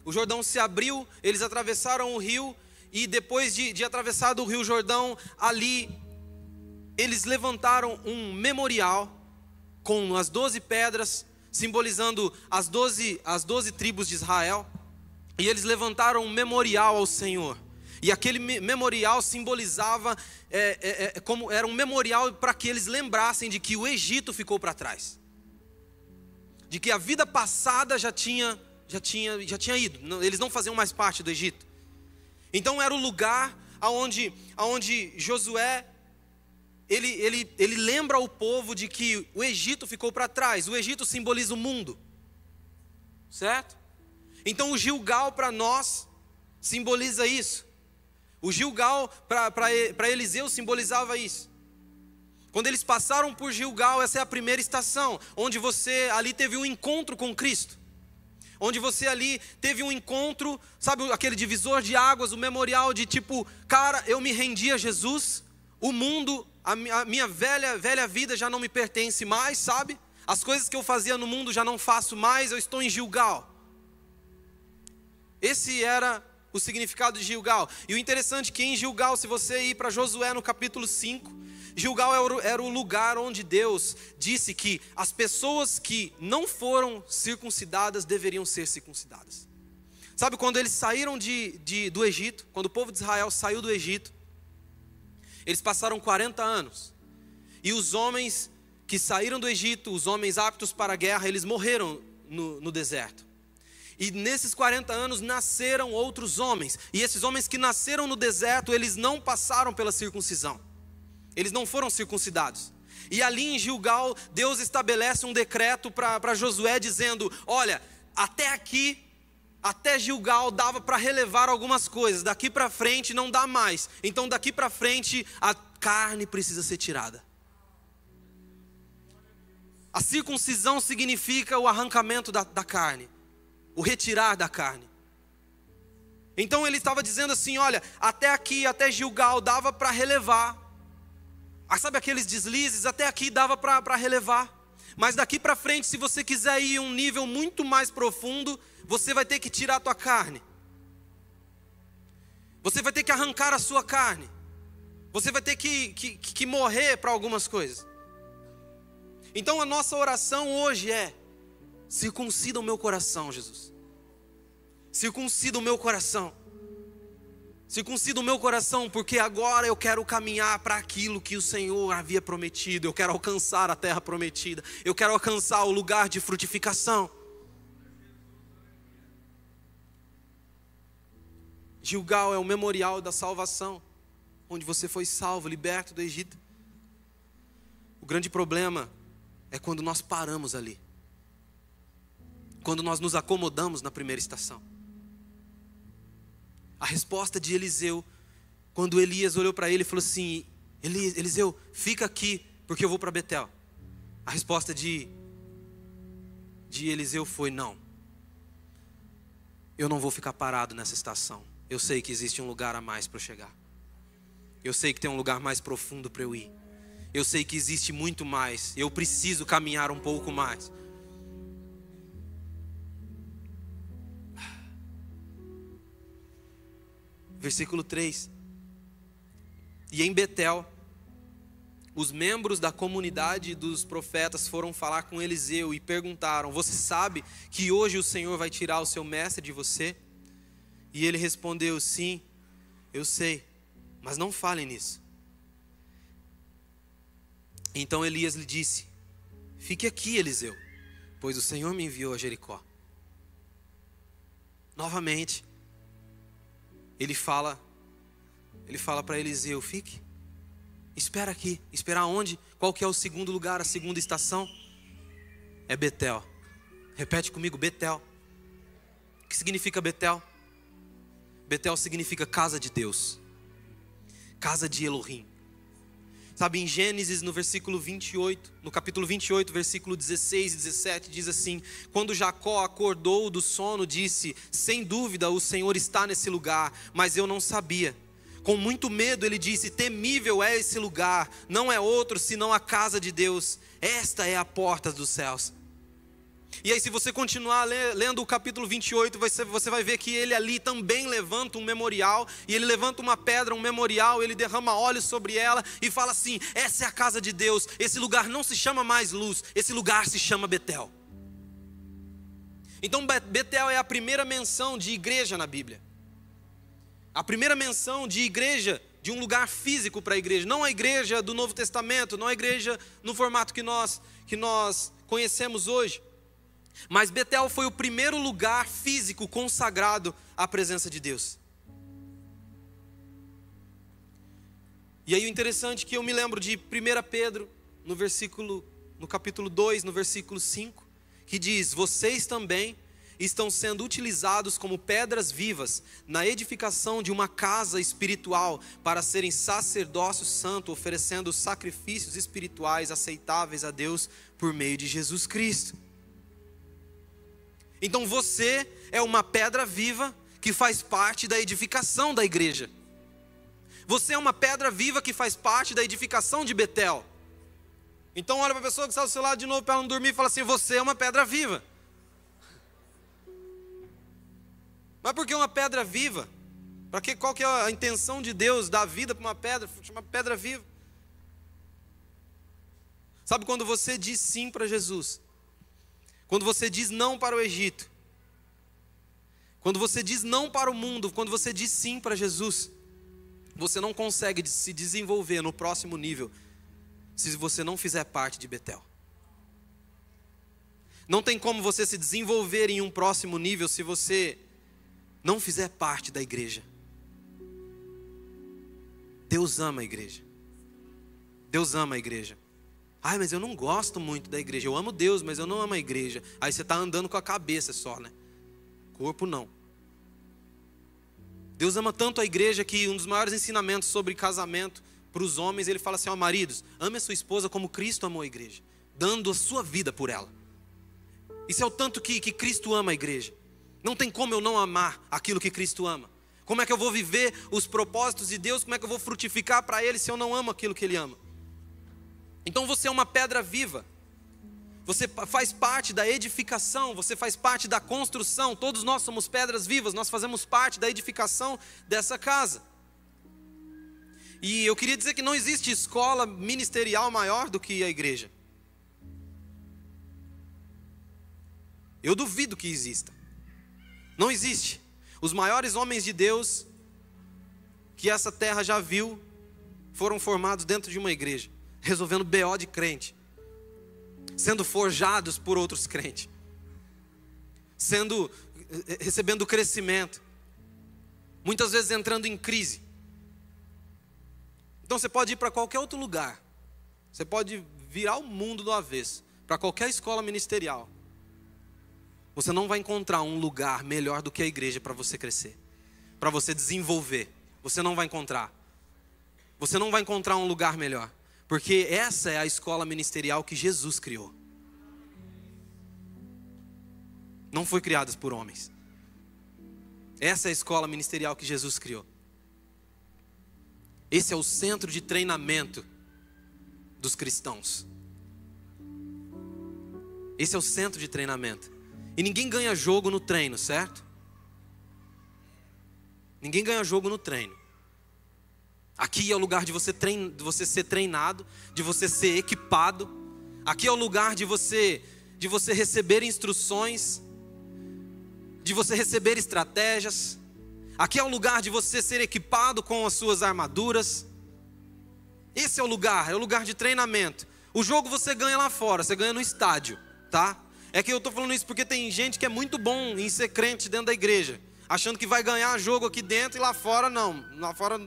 O Jordão se abriu, eles atravessaram o rio e depois de, de atravessar o rio Jordão, ali eles levantaram um memorial com as doze pedras, simbolizando as doze, as doze tribos de Israel. E eles levantaram um memorial ao Senhor. E aquele memorial simbolizava, é, é, é, como era um memorial para que eles lembrassem de que o Egito ficou para trás, de que a vida passada já tinha, já tinha, já tinha ido. Eles não faziam mais parte do Egito. Então era o lugar aonde, aonde Josué ele, ele, ele lembra o povo de que o Egito ficou para trás. O Egito simboliza o mundo, certo? Então o Gilgal para nós simboliza isso. O Gilgal para Eliseu simbolizava isso. Quando eles passaram por Gilgal, essa é a primeira estação, onde você ali teve um encontro com Cristo. Onde você ali teve um encontro, sabe aquele divisor de águas, o memorial de tipo, cara, eu me rendi a Jesus, o mundo a minha velha, velha vida já não me pertence mais, sabe? As coisas que eu fazia no mundo já não faço mais, eu estou em Gilgal. Esse era o significado de Gilgal. E o interessante é que em Gilgal, se você ir para Josué no capítulo 5, Gilgal era o lugar onde Deus disse que as pessoas que não foram circuncidadas deveriam ser circuncidadas. Sabe quando eles saíram de, de, do Egito, quando o povo de Israel saiu do Egito, eles passaram 40 anos. E os homens que saíram do Egito, os homens aptos para a guerra, eles morreram no, no deserto. E nesses 40 anos nasceram outros homens. E esses homens que nasceram no deserto, eles não passaram pela circuncisão. Eles não foram circuncidados. E ali em Gilgal, Deus estabelece um decreto para Josué dizendo: Olha, até aqui até Gilgal dava para relevar algumas coisas, daqui para frente não dá mais. Então daqui para frente a carne precisa ser tirada. A circuncisão significa o arrancamento da, da carne, o retirar da carne. Então ele estava dizendo assim: olha, até aqui, até Gilgal, dava para relevar. Ah, sabe aqueles deslizes? Até aqui dava para relevar. Mas daqui para frente, se você quiser ir um nível muito mais profundo, você vai ter que tirar a tua carne. Você vai ter que arrancar a sua carne. Você vai ter que, que, que morrer para algumas coisas. Então a nossa oração hoje é: circuncida o meu coração, Jesus. Circuncida o meu coração. Circuncida o meu coração, porque agora eu quero caminhar para aquilo que o Senhor havia prometido. Eu quero alcançar a terra prometida. Eu quero alcançar o lugar de frutificação. Gilgal é o memorial da salvação, onde você foi salvo, liberto do Egito. O grande problema é quando nós paramos ali, quando nós nos acomodamos na primeira estação. A resposta de Eliseu, quando Elias olhou para ele e falou assim: Eliseu, fica aqui, porque eu vou para Betel. A resposta de, de Eliseu foi: não, eu não vou ficar parado nessa estação eu sei que existe um lugar a mais para eu chegar. Eu sei que tem um lugar mais profundo para eu ir. Eu sei que existe muito mais. Eu preciso caminhar um pouco mais. Versículo 3. E em Betel, os membros da comunidade dos profetas foram falar com Eliseu e perguntaram: Você sabe que hoje o Senhor vai tirar o seu mestre de você? E ele respondeu: Sim, eu sei, mas não falem nisso. Então Elias lhe disse: Fique aqui, Eliseu, pois o Senhor me enviou a Jericó. Novamente, ele fala, ele fala para Eliseu: Fique, espera aqui, espera onde? Qual que é o segundo lugar, a segunda estação? É Betel. Repete comigo, Betel. O que significa Betel? Betel significa casa de Deus, casa de Elohim. Sabe, em Gênesis, no versículo 28, no capítulo 28, versículo 16 e 17, diz assim: Quando Jacó acordou do sono, disse: Sem dúvida o Senhor está nesse lugar, mas eu não sabia. Com muito medo, ele disse: Temível é esse lugar, não é outro senão a casa de Deus. Esta é a porta dos céus. E aí, se você continuar lendo o capítulo 28, você vai ver que ele ali também levanta um memorial, e ele levanta uma pedra, um memorial, ele derrama óleo sobre ela e fala assim: essa é a casa de Deus, esse lugar não se chama mais luz, esse lugar se chama Betel. Então, Betel é a primeira menção de igreja na Bíblia, a primeira menção de igreja de um lugar físico para a igreja, não a igreja do Novo Testamento, não a igreja no formato que nós, que nós conhecemos hoje. Mas Betel foi o primeiro lugar físico consagrado à presença de Deus. E aí o interessante é que eu me lembro de 1 Pedro, no versículo, no capítulo 2, no versículo 5, que diz: "Vocês também estão sendo utilizados como pedras vivas na edificação de uma casa espiritual para serem sacerdócio santo, oferecendo sacrifícios espirituais aceitáveis a Deus por meio de Jesus Cristo." Então você é uma pedra viva que faz parte da edificação da igreja. Você é uma pedra viva que faz parte da edificação de Betel. Então olha para a pessoa que está do seu lado de novo para não dormir e fala assim: Você é uma pedra viva. Mas por que uma pedra viva? Para que qual que é a intenção de Deus dar vida para uma pedra, uma pedra viva? Sabe quando você diz sim para Jesus? Quando você diz não para o Egito, quando você diz não para o mundo, quando você diz sim para Jesus, você não consegue se desenvolver no próximo nível se você não fizer parte de Betel. Não tem como você se desenvolver em um próximo nível se você não fizer parte da igreja. Deus ama a igreja. Deus ama a igreja. Ai, mas eu não gosto muito da igreja. Eu amo Deus, mas eu não amo a igreja. Aí você está andando com a cabeça só, né? Corpo não. Deus ama tanto a igreja que um dos maiores ensinamentos sobre casamento para os homens, ele fala assim: ó, maridos, ame a sua esposa como Cristo amou a igreja, dando a sua vida por ela. Isso é o tanto que, que Cristo ama a igreja. Não tem como eu não amar aquilo que Cristo ama. Como é que eu vou viver os propósitos de Deus? Como é que eu vou frutificar para Ele se eu não amo aquilo que Ele ama? Então você é uma pedra viva. Você faz parte da edificação, você faz parte da construção. Todos nós somos pedras vivas, nós fazemos parte da edificação dessa casa. E eu queria dizer que não existe escola ministerial maior do que a igreja. Eu duvido que exista. Não existe. Os maiores homens de Deus que essa terra já viu foram formados dentro de uma igreja, resolvendo BO de crente, sendo forjados por outros crentes, sendo eh, recebendo crescimento, muitas vezes entrando em crise. Então você pode ir para qualquer outro lugar, você pode virar o mundo do avesso, para qualquer escola ministerial. Você não vai encontrar um lugar melhor do que a igreja para você crescer, para você desenvolver. Você não vai encontrar. Você não vai encontrar um lugar melhor, porque essa é a escola ministerial que Jesus criou. Não foi criada por homens. Essa é a escola ministerial que Jesus criou. Esse é o centro de treinamento dos cristãos. Esse é o centro de treinamento. E ninguém ganha jogo no treino, certo? Ninguém ganha jogo no treino. Aqui é o lugar de você, trein, de você ser treinado, de você ser equipado. Aqui é o lugar de você, de você receber instruções, de você receber estratégias. Aqui é o lugar de você ser equipado com as suas armaduras. Esse é o lugar, é o lugar de treinamento. O jogo você ganha lá fora, você ganha no estádio, tá? É que eu estou falando isso porque tem gente que é muito bom em ser crente dentro da igreja, achando que vai ganhar jogo aqui dentro e lá fora não. Lá fora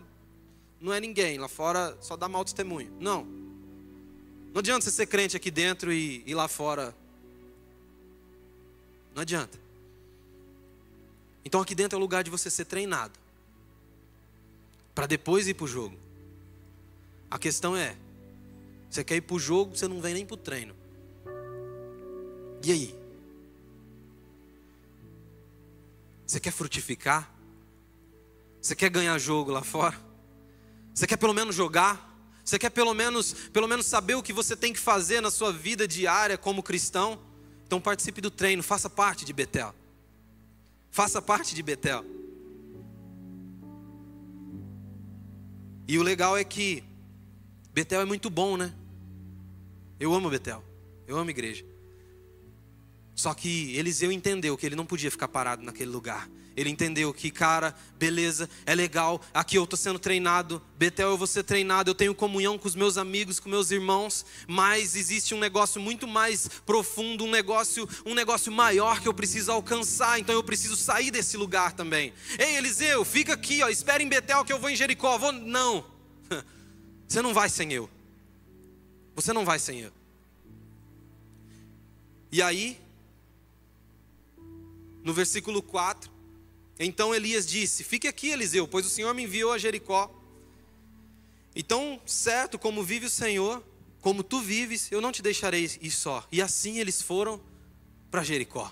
não é ninguém, lá fora só dá mau testemunho. Não. Não adianta você ser crente aqui dentro e, e lá fora. Não adianta. Então aqui dentro é o lugar de você ser treinado. Para depois ir para o jogo. A questão é: você quer ir para o jogo, você não vem nem para o treino. E aí? Você quer frutificar? Você quer ganhar jogo lá fora? Você quer pelo menos jogar? Você quer pelo menos, pelo menos saber o que você tem que fazer na sua vida diária como cristão? Então participe do treino, faça parte de Betel. Faça parte de Betel. E o legal é que Betel é muito bom, né? Eu amo Betel. Eu amo igreja. Só que Eliseu entendeu que ele não podia ficar parado naquele lugar. Ele entendeu que, cara, beleza, é legal, aqui eu estou sendo treinado, Betel eu vou ser treinado, eu tenho comunhão com os meus amigos, com meus irmãos, mas existe um negócio muito mais profundo, um negócio, um negócio maior que eu preciso alcançar, então eu preciso sair desse lugar também. Ei, Eliseu, fica aqui, ó, espera em Betel que eu vou em Jericó. Vou... Não, você não vai sem eu. Você não vai sem eu. E aí, no versículo 4. Então Elias disse: Fique aqui, Eliseu, pois o Senhor me enviou a Jericó. Então, certo, como vive o Senhor, como tu vives, eu não te deixarei ir só. E assim eles foram para Jericó.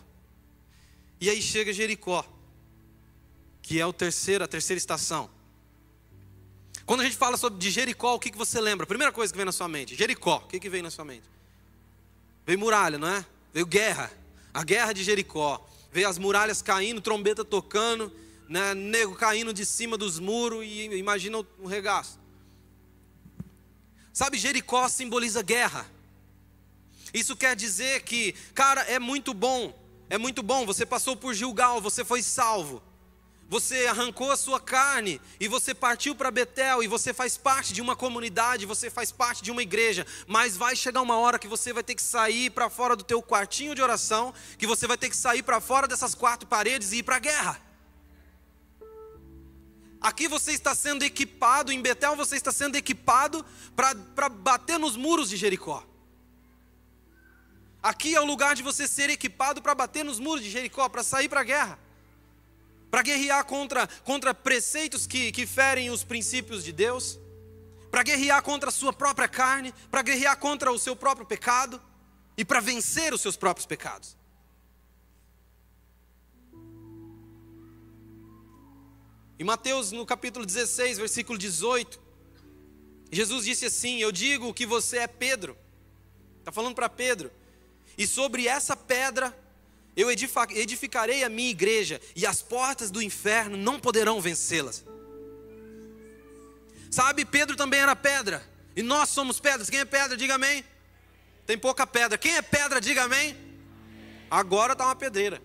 E aí chega Jericó, que é o terceiro, a terceira estação. Quando a gente fala sobre de Jericó, o que, que você lembra? Primeira coisa que vem na sua mente: Jericó. O que, que vem na sua mente? Veio muralha, não é? Veio guerra. A guerra de Jericó vê as muralhas caindo, trombeta tocando, né, nego caindo de cima dos muros e imagina o regaço. Sabe, Jericó simboliza guerra. Isso quer dizer que, cara, é muito bom, é muito bom. Você passou por Gilgal, você foi salvo. Você arrancou a sua carne e você partiu para Betel e você faz parte de uma comunidade, você faz parte de uma igreja, mas vai chegar uma hora que você vai ter que sair para fora do teu quartinho de oração, que você vai ter que sair para fora dessas quatro paredes e ir para a guerra. Aqui você está sendo equipado, em Betel você está sendo equipado para bater nos muros de Jericó. Aqui é o lugar de você ser equipado para bater nos muros de Jericó, para sair para a guerra para guerrear contra, contra preceitos que, que ferem os princípios de Deus, para guerrear contra a sua própria carne, para guerrear contra o seu próprio pecado e para vencer os seus próprios pecados. Em Mateus, no capítulo 16, versículo 18, Jesus disse assim: Eu digo que você é Pedro. Está falando para Pedro. E sobre essa pedra eu edificarei a minha igreja, e as portas do inferno não poderão vencê-las. Sabe, Pedro também era pedra, e nós somos pedras. Quem é pedra, diga amém. Tem pouca pedra. Quem é pedra, diga amém. Agora está uma pedreira.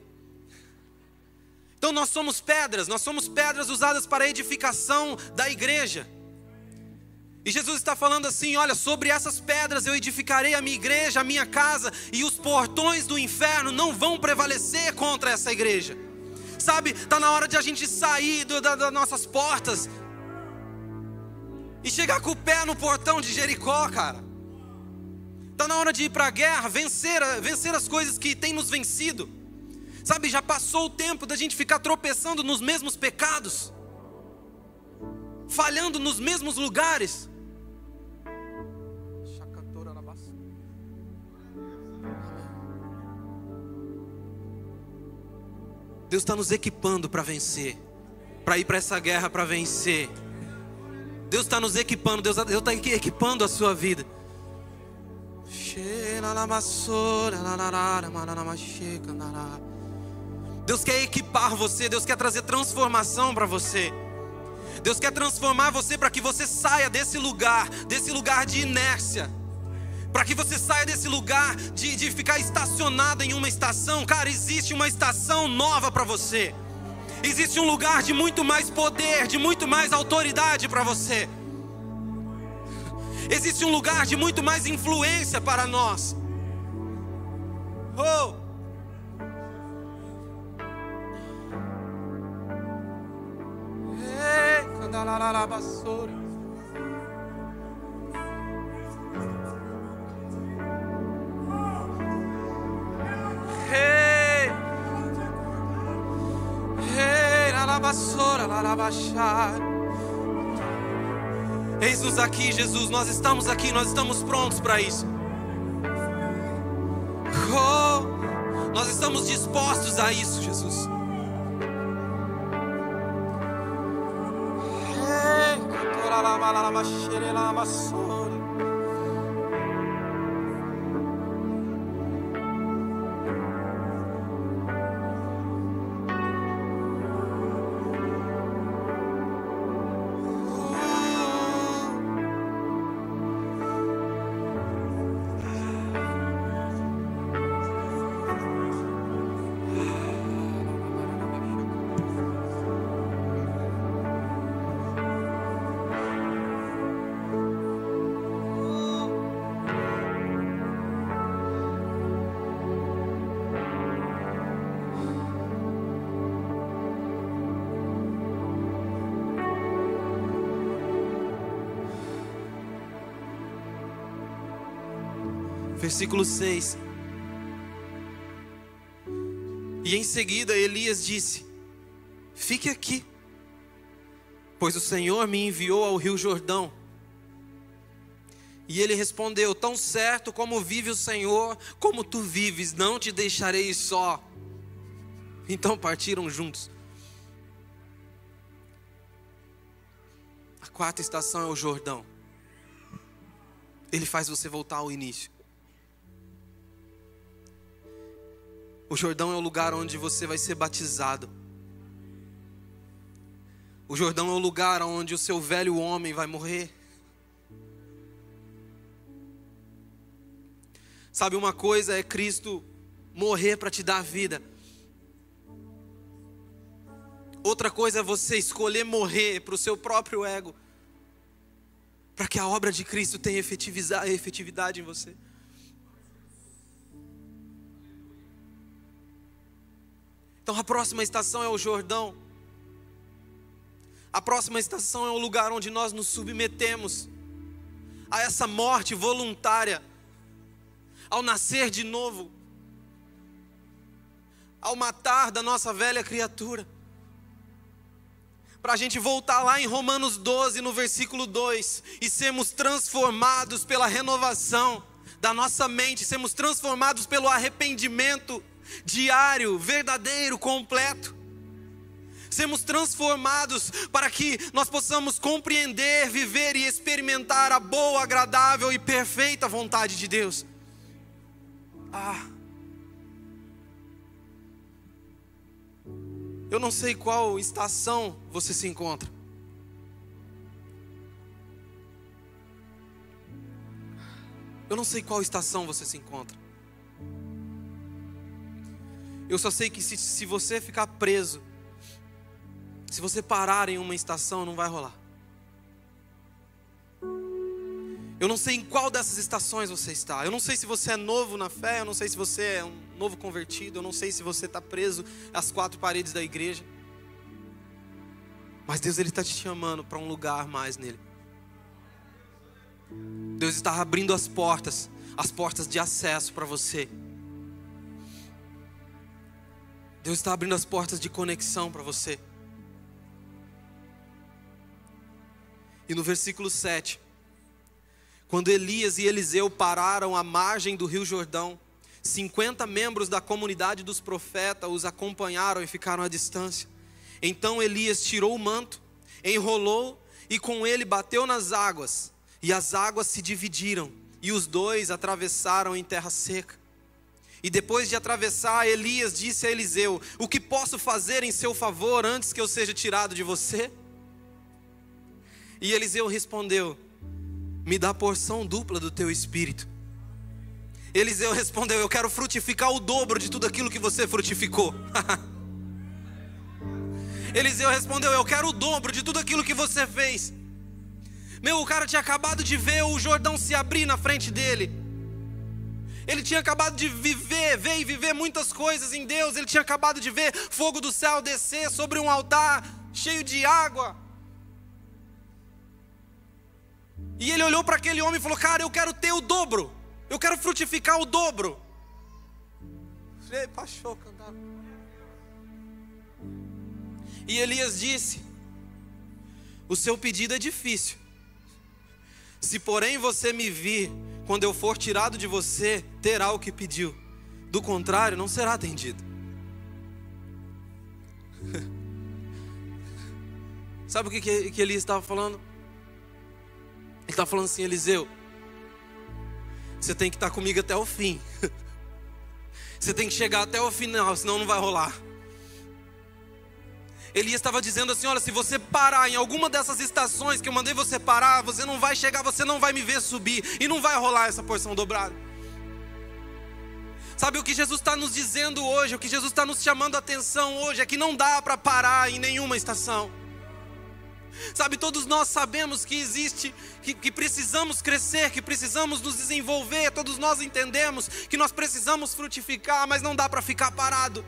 Então nós somos pedras, nós somos pedras usadas para a edificação da igreja. E Jesus está falando assim: olha, sobre essas pedras eu edificarei a minha igreja, a minha casa, e os portões do inferno não vão prevalecer contra essa igreja. Sabe, está na hora de a gente sair do, da, das nossas portas e chegar com o pé no portão de Jericó, cara. Está na hora de ir para a guerra, vencer, vencer as coisas que têm nos vencido. Sabe, já passou o tempo da gente ficar tropeçando nos mesmos pecados, falhando nos mesmos lugares. Deus está nos equipando para vencer, para ir para essa guerra para vencer. Deus está nos equipando, Deus está equipando a sua vida. Deus quer equipar você, Deus quer trazer transformação para você. Deus quer transformar você para que você saia desse lugar, desse lugar de inércia para que você saia desse lugar de, de ficar estacionado em uma estação. Cara, existe uma estação nova para você. Existe um lugar de muito mais poder, de muito mais autoridade para você. Existe um lugar de muito mais influência para nós. Oh! Eis-nos aqui, Jesus, nós estamos aqui, nós estamos prontos para isso. Oh, nós estamos dispostos a isso, Jesus. la la la la la Versículo 6. E em seguida Elias disse: Fique aqui, pois o Senhor me enviou ao rio Jordão. E ele respondeu: Tão certo como vive o Senhor, como tu vives, não te deixarei só. Então partiram juntos. A quarta estação é o Jordão. Ele faz você voltar ao início. O Jordão é o lugar onde você vai ser batizado. O Jordão é o lugar onde o seu velho homem vai morrer. Sabe, uma coisa é Cristo morrer para te dar vida. Outra coisa é você escolher morrer para o seu próprio ego, para que a obra de Cristo tenha efetividade em você. Então a próxima estação é o Jordão. A próxima estação é o lugar onde nós nos submetemos a essa morte voluntária, ao nascer de novo, ao matar da nossa velha criatura. Para a gente voltar lá em Romanos 12, no versículo 2, e sermos transformados pela renovação da nossa mente, sermos transformados pelo arrependimento diário, verdadeiro, completo. sermos transformados para que nós possamos compreender, viver e experimentar a boa, agradável e perfeita vontade de Deus. Ah. Eu não sei qual estação você se encontra. Eu não sei qual estação você se encontra. Eu só sei que se, se você ficar preso, se você parar em uma estação, não vai rolar. Eu não sei em qual dessas estações você está. Eu não sei se você é novo na fé, eu não sei se você é um novo convertido, eu não sei se você está preso às quatro paredes da igreja. Mas Deus ele está te chamando para um lugar mais nele. Deus está abrindo as portas, as portas de acesso para você. Deus está abrindo as portas de conexão para você. E no versículo 7, quando Elias e Eliseu pararam à margem do rio Jordão, 50 membros da comunidade dos profetas os acompanharam e ficaram à distância. Então Elias tirou o manto, enrolou e com ele bateu nas águas, e as águas se dividiram, e os dois atravessaram em terra seca. E depois de atravessar, Elias disse a Eliseu: O que posso fazer em seu favor antes que eu seja tirado de você? E Eliseu respondeu: me dá porção dupla do teu espírito. Eliseu respondeu: Eu quero frutificar o dobro de tudo aquilo que você frutificou. Eliseu respondeu: Eu quero o dobro de tudo aquilo que você fez. Meu, o cara tinha acabado de ver o Jordão se abrir na frente dele. Ele tinha acabado de viver, ver e viver muitas coisas em Deus. Ele tinha acabado de ver fogo do céu descer sobre um altar cheio de água. E ele olhou para aquele homem e falou: Cara, eu quero ter o dobro. Eu quero frutificar o dobro. E Elias disse: O seu pedido é difícil. Se porém você me vir, quando eu for tirado de você, terá o que pediu. Do contrário, não será atendido. Sabe o que, que Elias estava falando? Ele está falando assim, Eliseu, você tem que estar comigo até o fim. Você tem que chegar até o final, senão não vai rolar. Elias estava dizendo assim: olha, se você parar em alguma dessas estações que eu mandei você parar, você não vai chegar, você não vai me ver subir e não vai rolar essa porção dobrada. Sabe o que Jesus está nos dizendo hoje, o que Jesus está nos chamando a atenção hoje é que não dá para parar em nenhuma estação. Sabe, todos nós sabemos que existe, que, que, precisamos crescer, que precisamos nos desenvolver, todos nós entendemos que nós precisamos frutificar, mas não dá para ficar parado.